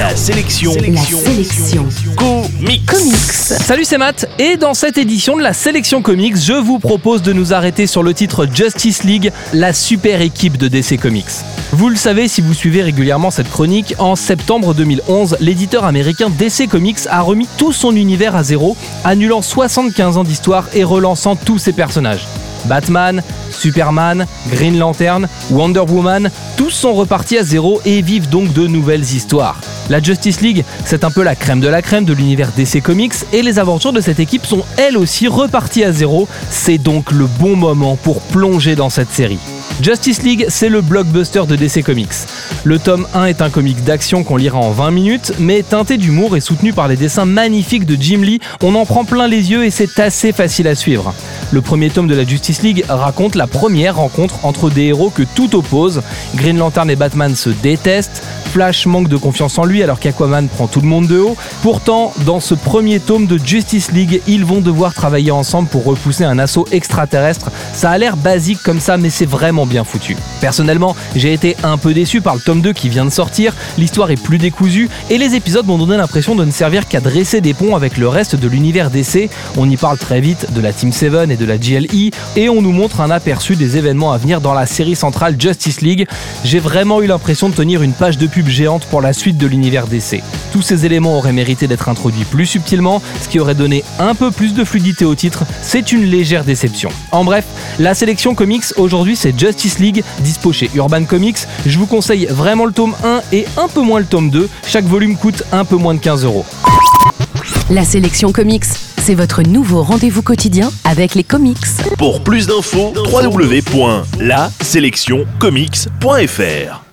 La sélection. La sélection. Comics. Comics. Salut, c'est Matt, et dans cette édition de la sélection comics, je vous propose de nous arrêter sur le titre Justice League, la super équipe de DC Comics. Vous le savez si vous suivez régulièrement cette chronique, en septembre 2011, l'éditeur américain DC Comics a remis tout son univers à zéro, annulant 75 ans d'histoire et relançant tous ses personnages. Batman, Superman, Green Lantern, Wonder Woman, tous sont repartis à zéro et vivent donc de nouvelles histoires. La Justice League, c'est un peu la crème de la crème de l'univers DC Comics et les aventures de cette équipe sont elles aussi reparties à zéro. C'est donc le bon moment pour plonger dans cette série. Justice League, c'est le blockbuster de DC Comics. Le tome 1 est un comic d'action qu'on lira en 20 minutes, mais teinté d'humour et soutenu par les dessins magnifiques de Jim Lee, on en prend plein les yeux et c'est assez facile à suivre. Le premier tome de la Justice League raconte la première rencontre entre des héros que tout oppose. Green Lantern et Batman se détestent, Flash manque de confiance en lui alors qu'Aquaman prend tout le monde de haut. Pourtant, dans ce premier tome de Justice League, ils vont devoir travailler ensemble pour repousser un assaut extraterrestre. Ça a l'air basique comme ça, mais c'est vraiment bien foutu. Personnellement, j'ai été un peu déçu par le tome 2 qui vient de sortir, l'histoire est plus décousue et les épisodes m'ont donné l'impression de ne servir qu'à dresser des ponts avec le reste de l'univers DC. On y parle très vite de la Team 7 et de la GLE et on nous montre un aperçu des événements à venir dans la série centrale Justice League. J'ai vraiment eu l'impression de tenir une page de pub géante pour la suite de l'univers DC. Tous ces éléments auraient mérité d'être introduits plus subtilement, ce qui aurait donné un peu plus de fluidité au titre. C'est une légère déception. En bref, la sélection comics aujourd'hui c'est Justice League, dispo chez Urban Comics. Je vous conseille vraiment le tome 1 et un peu moins le tome 2. Chaque volume coûte un peu moins de 15 euros. La sélection comics, c'est votre nouveau rendez-vous quotidien avec les comics. Pour plus d'infos, www.laselectioncomics.fr